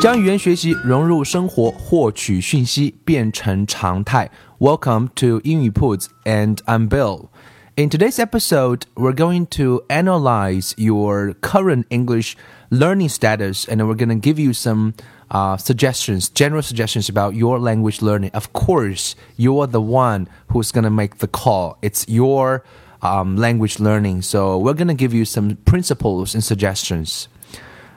将语言学习融入生活，获取讯息变成常态。Welcome to 英语 Puts and I'm Bill. In today's episode, we're going to analyze your current English learning status and we're going to give you some uh, suggestions, general suggestions about your language learning. Of course, you're the one who's going to make the call. It's your um, language learning. So we're going to give you some principles and suggestions.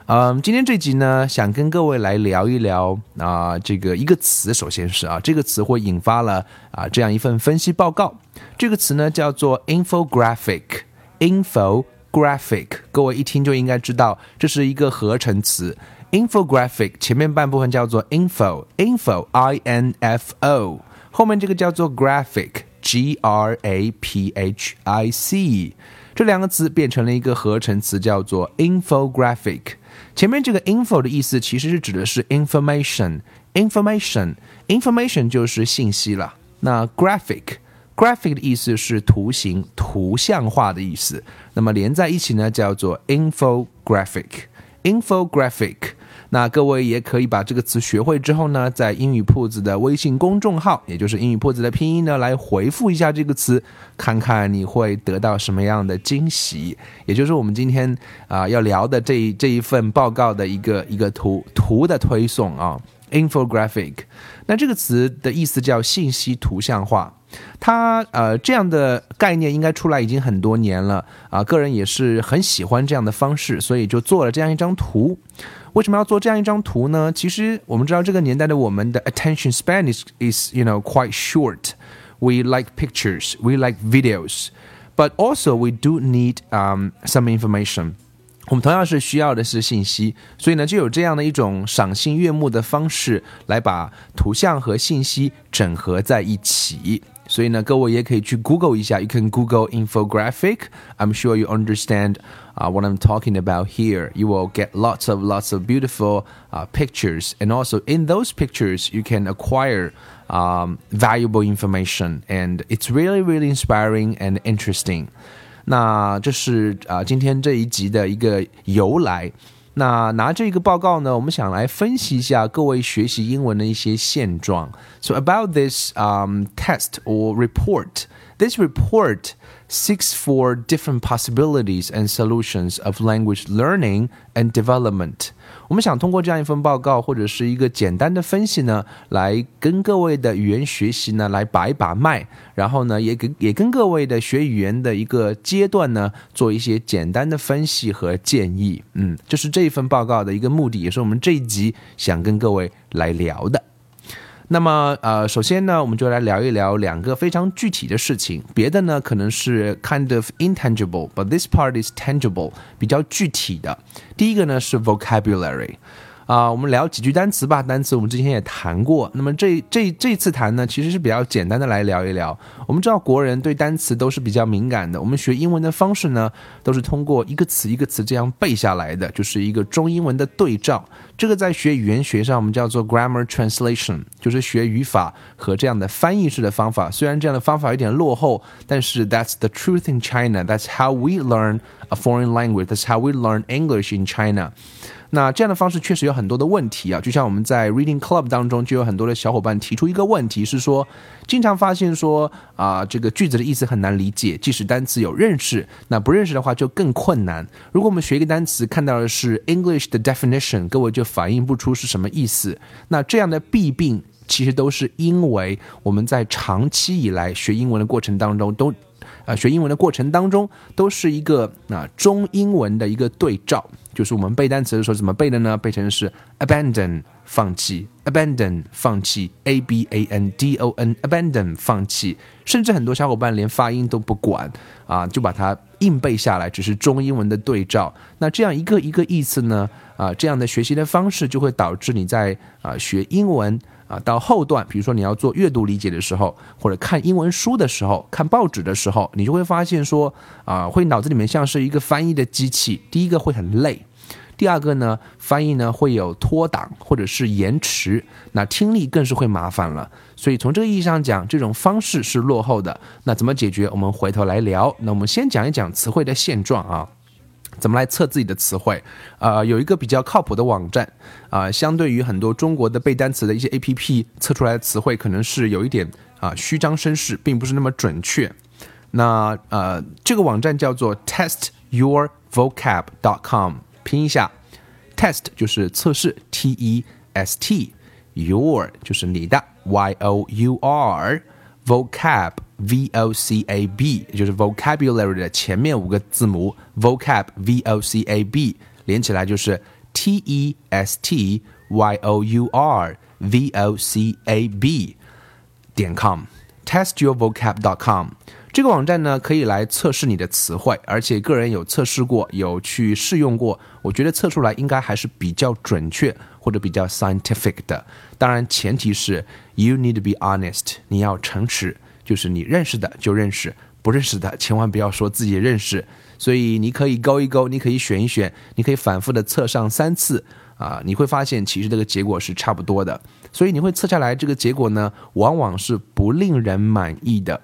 嗯，今天这集呢，想跟各位来聊一聊啊，这个一个词，首先是啊，这个词会引发了啊这样一份分析报告。这个词呢叫做 infographic，infographic，各位一听就应该知道，这是一个合成词。infographic 前面半部分叫做 info，info，i n f o，后面这个叫做 graphic，g r a p h i c，这两个词变成了一个合成词，叫做 infographic。前面这个 info 的意思其实是指的是 information，information，information 就是信息了。那 graphic，graphic 的意思是图形、图像化的意思。那么连在一起呢，叫做 infographic，infographic。那各位也可以把这个词学会之后呢，在英语铺子的微信公众号，也就是英语铺子的拼音呢，来回复一下这个词，看看你会得到什么样的惊喜。也就是我们今天啊要聊的这这一份报告的一个一个图图的推送啊，infographic。那这个词的意思叫信息图像化。它呃这样的概念应该出来已经很多年了啊，个人也是很喜欢这样的方式，所以就做了这样一张图。为什么要做这样一张图呢？其实我们知道这个年代的我们的 attention span is is you know quite short. We like pictures, we like videos, but also we do need um some information. 我们同样是需要的是信息，所以呢，就有这样的一种赏心悦目的方式来把图像和信息整合在一起。所以呢，各位也可以去 Google 一下，You can Google infographic. I'm sure you understand uh, what I'm talking about here. You will get lots of lots of beautiful uh, pictures, and also in those pictures, you can acquire um, valuable information, and it's really really inspiring and interesting. 那这是啊、呃、今天这一集的一个由来。 那拿这个报告呢，我们想来分析一下各位学习英文的一些现状。So about this um, test or report, this report seeks for different possibilities and solutions of language learning and development. 我们想通过这样一份报告或者是一个简单的分析呢，来跟各位的语言学习呢来把一把脉，然后呢也给也跟各位的学语言的一个阶段呢做一些简单的分析和建议。嗯，这是这一份报告的一个目的，也是我们这一集想跟各位来聊的。那么，呃，首先呢，我们就来聊一聊两个非常具体的事情。别的呢，可能是 kind of intangible，but this part is tangible，比较具体的。第一个呢是 vocabulary。啊，我们聊几句单词吧。单词我们之前也谈过。那么这这这次谈呢，其实是比较简单的来聊一聊。我们知道国人对单词都是比较敏感的。我们学英文的方式呢，都是通过一个词一个词这样背下来的，就是一个中英文的对照。这个在学语言学上我们叫做 grammar translation，就是学语法和这样的翻译式的方法。虽然这样的方法有点落后，但是 that's the truth in China. That's how we learn a foreign language. That's how we learn English in China. 那这样的方式确实有很多的问题啊，就像我们在 Reading Club 当中就有很多的小伙伴提出一个问题，是说经常发现说啊，这个句子的意思很难理解，即使单词有认识，那不认识的话就更困难。如果我们学一个单词看到的是 English 的 definition，各位就反映不出是什么意思。那这样的弊病其实都是因为我们在长期以来学英文的过程当中都。啊，学英文的过程当中都是一个啊中英文的一个对照，就是我们背单词的时候怎么背的呢？背成是 abandon 放弃；abandon 放弃；a b a n d o n abandon 放弃。甚至很多小伙伴连发音都不管啊，就把它硬背下来，只是中英文的对照。那这样一个一个意思呢？啊，这样的学习的方式就会导致你在啊学英文。到后段，比如说你要做阅读理解的时候，或者看英文书的时候，看报纸的时候，你就会发现说，啊，会脑子里面像是一个翻译的机器。第一个会很累，第二个呢，翻译呢会有脱档或者是延迟，那听力更是会麻烦了。所以从这个意义上讲，这种方式是落后的。那怎么解决？我们回头来聊。那我们先讲一讲词汇的现状啊。怎么来测自己的词汇？啊，有一个比较靠谱的网站啊，相对于很多中国的背单词的一些 A P P 测出来的词汇，可能是有一点啊虚张声势，并不是那么准确。那呃，这个网站叫做 Test Your Vocab dot com，拼一下，test 就是测试，T E S T，your 就是你的，Y O U R，vocab。V O C A B，也就是 vocabulary 的前面五个字母 vocab V O C A B 连起来就是 T E S T Y O U R V O C A B 点 com，testyourvocab.com 这个网站呢可以来测试你的词汇，而且个人有测试过，有去试用过，我觉得测出来应该还是比较准确或者比较 scientific 的。当然前提是 you need to be honest，你要诚实。 就是你认识的就认识，不认识的千万不要说自己认识。所以你可以勾一勾，你可以选一选，你可以反复的测上三次啊，你会发现其实这个结果是差不多的。所以你会测下来这个结果呢，往往是不令人满意的。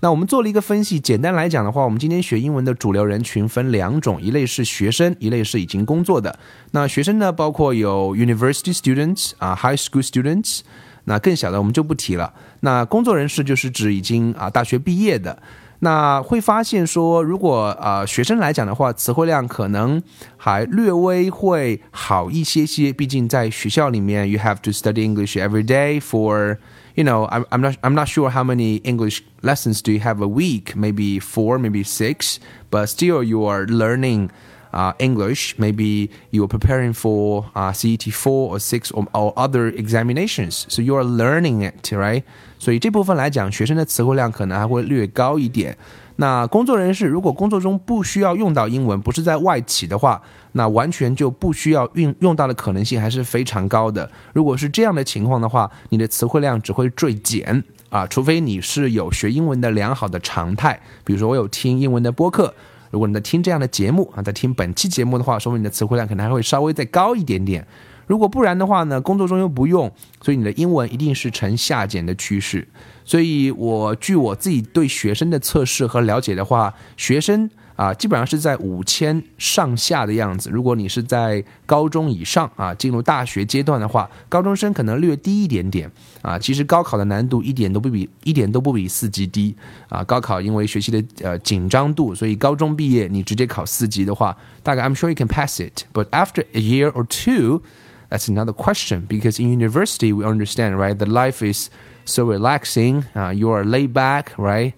那我们做了一个分析，简单来讲的话，我们今天学英文的主流人群分两种，一类是学生，一类是已经工作的。那学生呢，包括有 university students 啊，high school students。那更小的我们就不提了。那工作人士就是指已经啊大学毕业的。那会发现说，如果啊学生来讲的话，词汇量可能还略微会好一些些。毕竟在学校里面，you have to study English every day for you know I'm I'm not I'm not sure how many English lessons do you have a week? Maybe four, maybe six, but still you are learning. Uh, English, maybe you are preparing for uh, CET 4 or 6 or, or other examinations. So you are learning it, right? 所以这部分来讲，学生的词汇量可能还会略高一点。那工作人士如果工作中不需要用到英文，不是在外企的话，那完全就不需要运用到的可能性还是非常高的。如果是这样的情况的话，你的词汇量只会坠减啊，除非你是有学英文的良好的常态，比如说我有听英文的播客。如果你在听这样的节目啊，在听本期节目的话，说明你的词汇量可能还会稍微再高一点点。如果不然的话呢，工作中又不用，所以你的英文一定是呈下减的趋势。所以我据我自己对学生的测试和了解的话，学生。啊，基本上是在五千上下的样子。如果你是在高中以上啊，进入大学阶段的话，高中生可能略低一点点啊。其实高考的难度一点都不比一点都不比四级低啊。高考因为学习的呃紧张度，所以高中毕业你直接考四级的话，大概 I'm sure you can pass it. But after a year or two, that's another question because in university we understand right the life is so relaxing. Uh, you are laid back, right?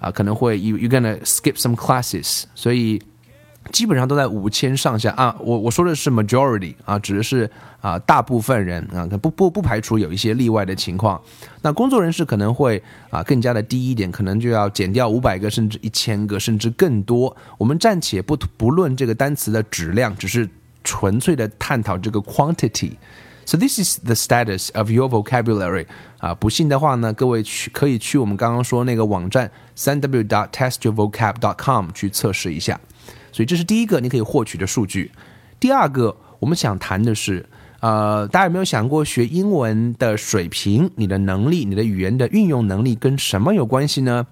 啊，可能会 you you gonna skip some classes，所以基本上都在五千上下啊。我我说的是 majority 啊，指的是啊大部分人啊，不不不排除有一些例外的情况。那工作人士可能会啊更加的低一点，可能就要减掉五百个甚至一千个甚至更多。我们暂且不不论这个单词的质量，只是纯粹的探讨这个 quantity。So this is the status of your vocabulary 啊，不信的话呢，各位去可以去我们刚刚说那个网站三 w dot test your vocab dot com 去测试一下。所以这是第一个你可以获取的数据。第二个，我们想谈的是，呃，大家有没有想过学英文的水平、你的能力、你的语言的运用能力跟什么有关系呢？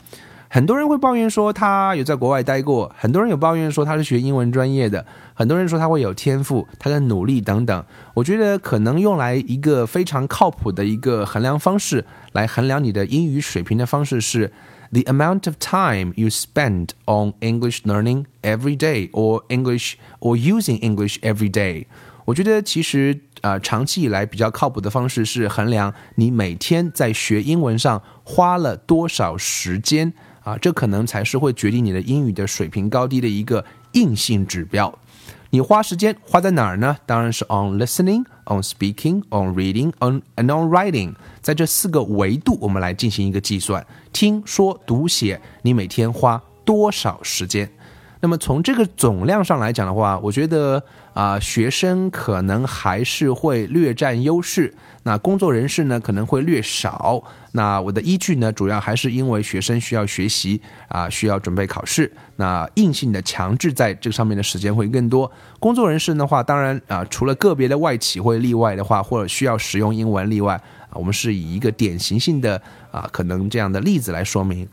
很多人会抱怨说他有在国外待过，很多人有抱怨说他是学英文专业的，很多人说他会有天赋，他的努力等等。我觉得可能用来一个非常靠谱的一个衡量方式来衡量你的英语水平的方式是 the amount of time you spend on English learning every day or English or using English every day。我觉得其实啊，长期以来比较靠谱的方式是衡量你每天在学英文上花了多少时间。啊，这可能才是会决定你的英语的水平高低的一个硬性指标。你花时间花在哪儿呢？当然是 on listening, on speaking, on reading, on and on writing。在这四个维度，我们来进行一个计算：听说读写，你每天花多少时间？那么从这个总量上来讲的话，我觉得啊，学生可能还是会略占优势。那工作人士呢，可能会略少。那我的依据呢，主要还是因为学生需要学习啊，需要准备考试。那硬性的强制在这上面的时间会更多。工作人士的话，当然啊，除了个别的外企会例外的话，或者需要使用英文例外啊，我们是以一个典型性的啊，可能这样的例子来说明。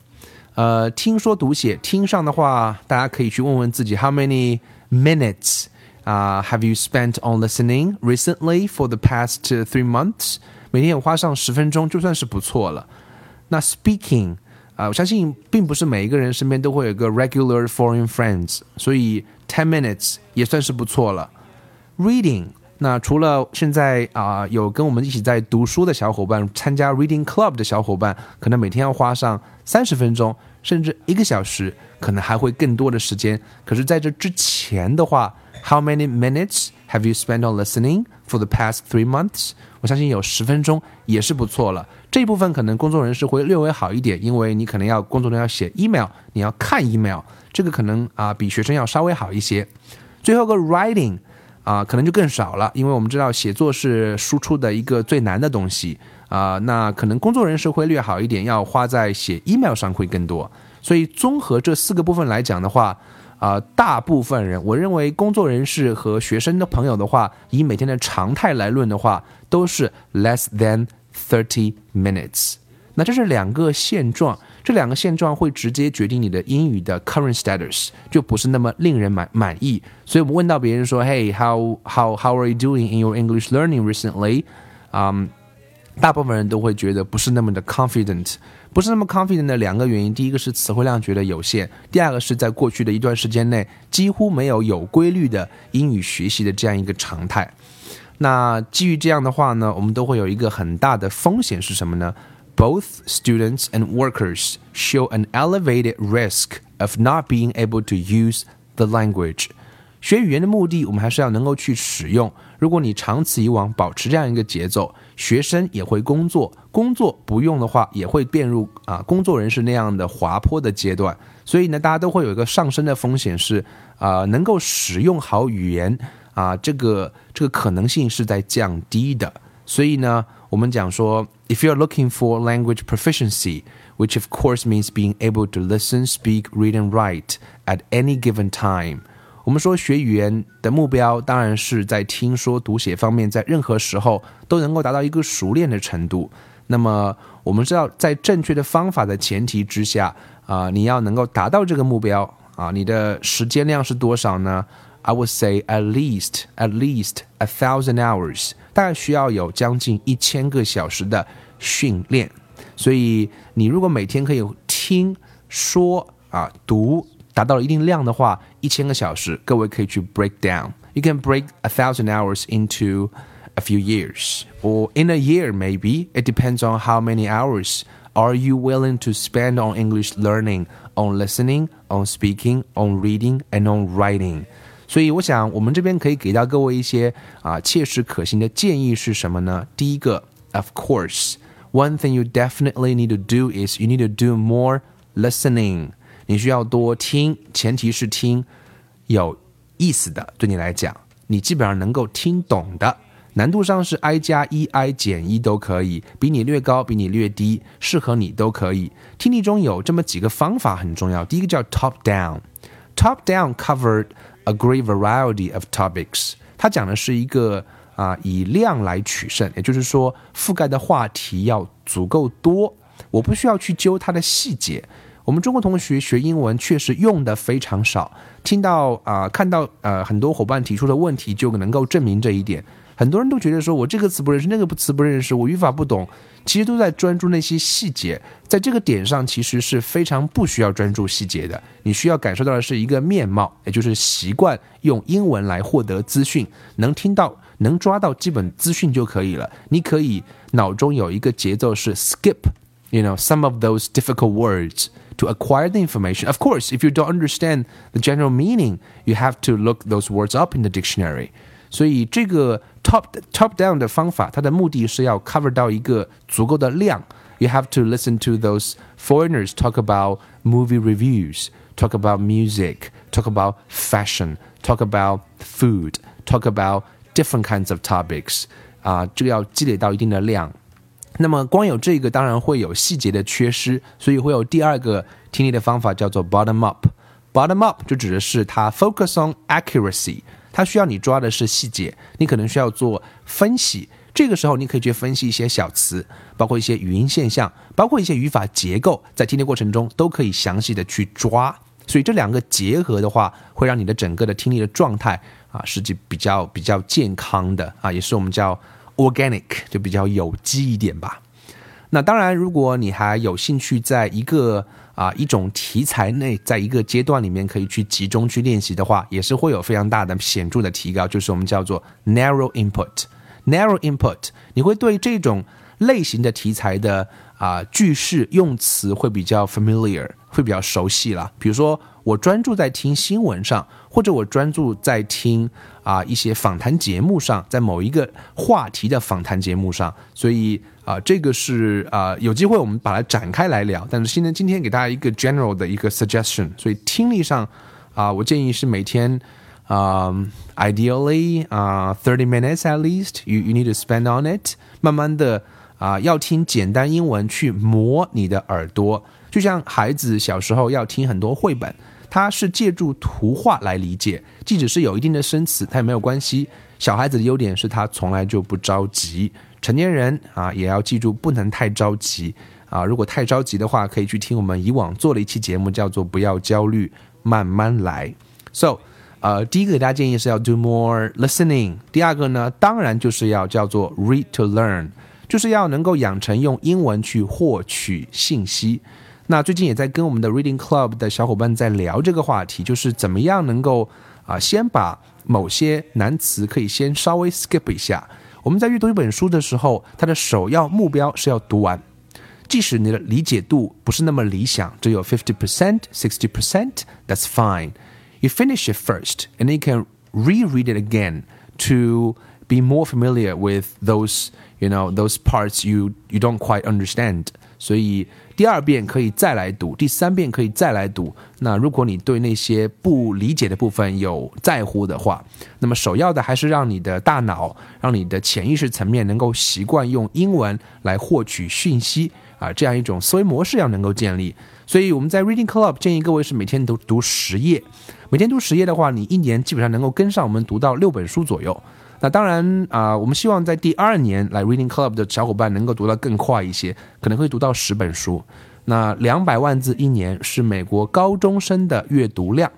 呃，听说读写听上的话，大家可以去问问自己，How many minutes 啊 have you spent on listening recently for the past three months？每天有花上十分钟，就算是不错了。那 speaking 啊，我相信并不是每一个人身边都会有一个 regular foreign friends，所以 ten minutes 也算是不错了。Reading 那除了现在啊有跟我们一起在读书的小伙伴，参加 reading club 的小伙伴，可能每天要花上三十分钟，甚至一个小时，可能还会更多的时间。可是在这之前的话，How many minutes have you spent on listening for the past three months？我相信有十分钟也是不错了。这一部分可能工作人士会略微好一点，因为你可能要工作中要写 email，你要看 email，这个可能啊比学生要稍微好一些。最后个 writing。啊，可能就更少了，因为我们知道写作是输出的一个最难的东西啊。那可能工作人士会略好一点，要花在写 email 上会更多。所以综合这四个部分来讲的话，啊，大部分人，我认为工作人士和学生的朋友的话，以每天的常态来论的话，都是 less than thirty minutes。那这是两个现状。这两个现状会直接决定你的英语的 current status，就不是那么令人满满意。所以我们问到别人说：“Hey, how how how are you doing in your English learning recently？” 嗯，大部分人都会觉得不是那么的 confident，不是那么 confident 的两个原因：第一个是词汇量觉得有限，第二个是在过去的一段时间内几乎没有有规律的英语学习的这样一个常态。那基于这样的话呢，我们都会有一个很大的风险是什么呢？both students and workers show an elevated risk of not being able to use the language. 学语言的目的，我们还是要能够去使用。如果你长此以往保持这样一个节奏，学生也会工作，工作不用的话，也会变入啊工作人士那样的滑坡的阶段。所以呢，大家都会有一个上升的风险是啊，能够使用好语言啊，这个这个可能性是在降低的。所以呢，我们讲说，if you're looking for language proficiency, which of course means being able to listen, speak, read, and write at any given time。我们说学语言的目标当然是在听说读写方面，在任何时候都能够达到一个熟练的程度。那么我们知道，在正确的方法的前提之下，啊、你要能够达到这个目标啊，你的时间量是多少呢？I would say at least at least a thousand hours，大概需要有将近一千个小时的训练。所以你如果每天可以听说啊读达到了一定量的话，一千个小时，各位可以去 break down。You can break a thousand hours into a few years or in a year maybe. It depends on how many hours are you willing to spend on English learning, on listening, on speaking, on reading, and on writing. 所以，我想我们这边可以给到各位一些啊切实可行的建议是什么呢？第一个，of course，one thing you definitely need to do is you need to do more listening。 你需要多听，前提是听有意思的，对你来讲，你基本上能够听懂的。难度上是 i 加一、i 减一都可以，比你略高，比你略低，适合你都可以。听力中有这么几个方法很重要，第一个叫 top down，top down covered。A great variety of topics，它讲的是一个啊以量来取胜，也就是说覆盖的话题要足够多，我不需要去揪它的细节。我们中国同学学英文确实用的非常少，听到啊看到呃很多伙伴提出的问题就能够证明这一点。很多人都觉得说我这个词不认识，那个词不认识，我语法不懂。其实都在专注那些细节，在这个点上其实是非常不需要专注细节的。你需要感受到的是一个面貌，也就是习惯用英文来获得资讯，能听到、能抓到基本资讯就可以了。你可以脑中有一个节奏是 skip，you know some of those difficult words，to acquire the information. Of course, if you don't understand the general meaning, you have to look those words up in the dictionary. 所以这个 top top down 的方法，它的目的是要 cover 到一个足够的量。You have to listen to those foreigners talk about movie reviews, talk about music, talk about fashion, talk about food, talk about different kinds of topics. 啊，这个要积累到一定的量。 那么光有这个，当然会有细节的缺失，所以会有第二个听力的方法，叫做 bottom up。bottom up 就指的是它 focus on accuracy，它需要你抓的是细节，你可能需要做分析。这个时候，你可以去分析一些小词，包括一些语音现象，包括一些语法结构，在听力过程中都可以详细的去抓。所以这两个结合的话，会让你的整个的听力的状态啊，实际比较比较健康的啊，也是我们叫。Organic 就比较有机一点吧。那当然，如果你还有兴趣，在一个啊一种题材内，在一个阶段里面可以去集中去练习的话，也是会有非常大的显著的提高。就是我们叫做 narrow input。narrow input，你会对这种类型的题材的啊句式用词会比较 familiar，会比较熟悉了。比如说，我专注在听新闻上，或者我专注在听。啊，一些访谈节目上，在某一个话题的访谈节目上，所以啊，这个是啊，有机会我们把它展开来聊。但是现在今天给大家一个 general 的一个 suggestion，所以听力上啊，我建议是每天啊，ideally 啊，thirty minutes at least，you you need to spend on it，慢慢的啊，要听简单英文去磨你的耳朵，就像孩子小时候要听很多绘本。它是借助图画来理解，即使是有一定的生词，它也没有关系。小孩子的优点是他从来就不着急，成年人啊也要记住不能太着急啊。如果太着急的话，可以去听我们以往做的一期节目，叫做“不要焦虑，慢慢来”。So，呃，第一个给大家建议是要 do more listening。第二个呢，当然就是要叫做 read to learn，就是要能够养成用英文去获取信息。那最近也在跟我们的 Reading Club 的小伙伴在聊这个话题，就是怎么样能够啊，先把某些难词可以先稍微 skip 一下。我们在阅读一本书的时候，它的首要目标是要读完，即使你的理解度不是那么理想，只有 fifty percent、sixty percent，that's fine. You finish it first, and you can reread it again to be more familiar with those, you know, those parts you you don't quite understand. 所以第二遍可以再来读，第三遍可以再来读。那如果你对那些不理解的部分有在乎的话，那么首要的还是让你的大脑，让你的潜意识层面能够习惯用英文来获取讯息啊，这样一种思维模式要能够建立。所以我们在 Reading Club 建议各位是每天都读十页，每天读十页的话，你一年基本上能够跟上我们读到六本书左右。那当然啊，我们希望在第二年来 Reading Club 的小伙伴能够读得更快一些，可能会读到十本书。那两百万字一年是美国高中生的阅读量，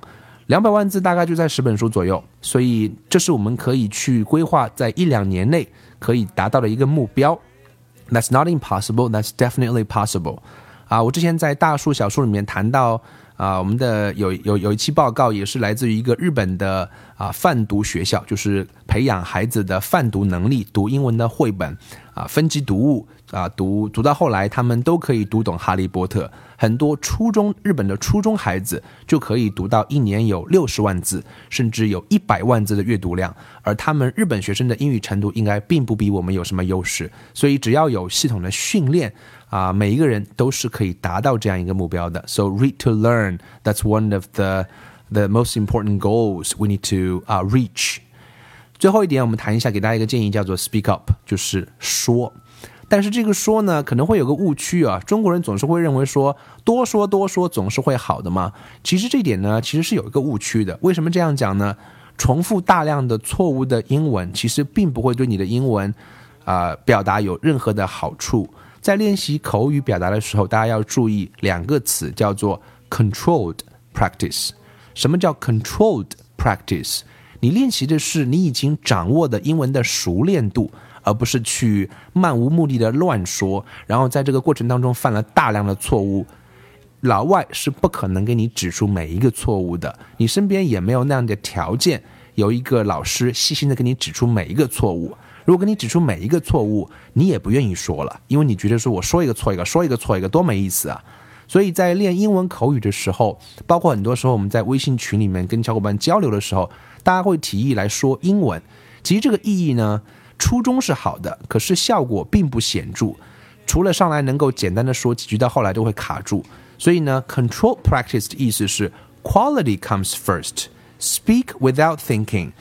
两百万字大概就在十本书左右，所以这是我们可以去规划在一两年内可以达到的一个目标。That's not impossible. That's definitely possible. 啊，我之前在大树小树里面谈到。啊，我们的有有有一期报告也是来自于一个日本的啊泛读学校，就是培养孩子的泛读能力，读英文的绘本啊，分级读物啊，读读到后来，他们都可以读懂《哈利波特》。很多初中日本的初中孩子就可以读到一年有六十万字，甚至有一百万字的阅读量，而他们日本学生的英语程度应该并不比我们有什么优势。所以只要有系统的训练。啊，每一个人都是可以达到这样一个目标的。So read to learn, that's one of the the most important goals we need to reach。最后一点，我们谈一下，给大家一个建议，叫做 speak up，就是说。但是这个说呢，可能会有个误区啊。中国人总是会认为说多说多说总是会好的嘛。其实这点呢，其实是有一个误区的。为什么这样讲呢？重复大量的错误的英文，其实并不会对你的英文啊表达有任何的好处。在练习口语表达的时候，大家要注意两个词，叫做 controlled practice。什么叫 controlled practice？你练习的是你已经掌握的英文的熟练度，而不是去漫无目的的乱说，然后在这个过程当中犯了大量的错误。老外是不可能给你指出每一个错误的，你身边也没有那样的条件，有一个老师细心的给你指出每一个错误。如果给你指出每一个错误，你也不愿意说了，因为你觉得说我说一个错一个，说一个错一个多没意思啊。所以在练英文口语的时候，包括很多时候我们在微信群里面跟小伙伴交流的时候，大家会提议来说英文。其实这个意义呢，初衷是好的，可是效果并不显著。除了上来能够简单的说几句，到后来都会卡住。所以呢，control practice 的意思是 quality comes first，speak without thinking。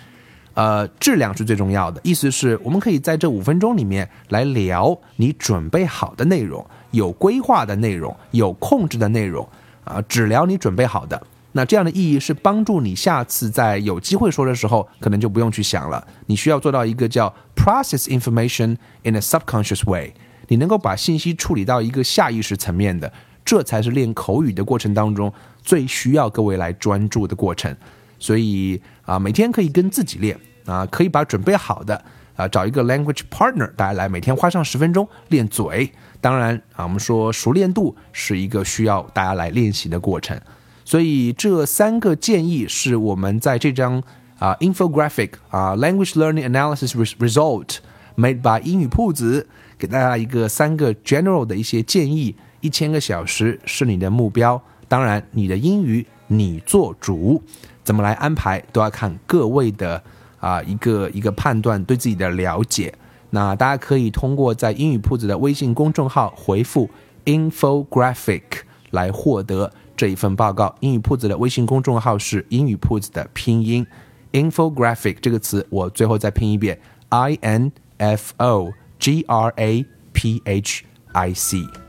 呃，质量是最重要的。意思是我们可以在这五分钟里面来聊你准备好的内容，有规划的内容，有控制的内容啊，只聊你准备好的。那这样的意义是帮助你下次在有机会说的时候，可能就不用去想了。你需要做到一个叫 process information in a subconscious way，你能够把信息处理到一个下意识层面的，这才是练口语的过程当中最需要各位来专注的过程。所以啊，每天可以跟自己练啊，可以把准备好的啊找一个 language partner，大家来每天花上十分钟练嘴。当然啊，我们说熟练度是一个需要大家来练习的过程。所以这三个建议是我们在这张啊 infographic 啊 language learning analysis result made by 英语铺子给大家一个三个 general 的一些建议。一千个小时是你的目标，当然你的英语你做主，怎么来安排都要看各位的啊一个一个判断对自己的了解。那大家可以通过在英语铺子的微信公众号回复 infographic 来获得。这一份报告，英语铺子的微信公众号是英语铺子的拼音，infographic 这个词我最后再拼一遍，i n f o g r a p h i c。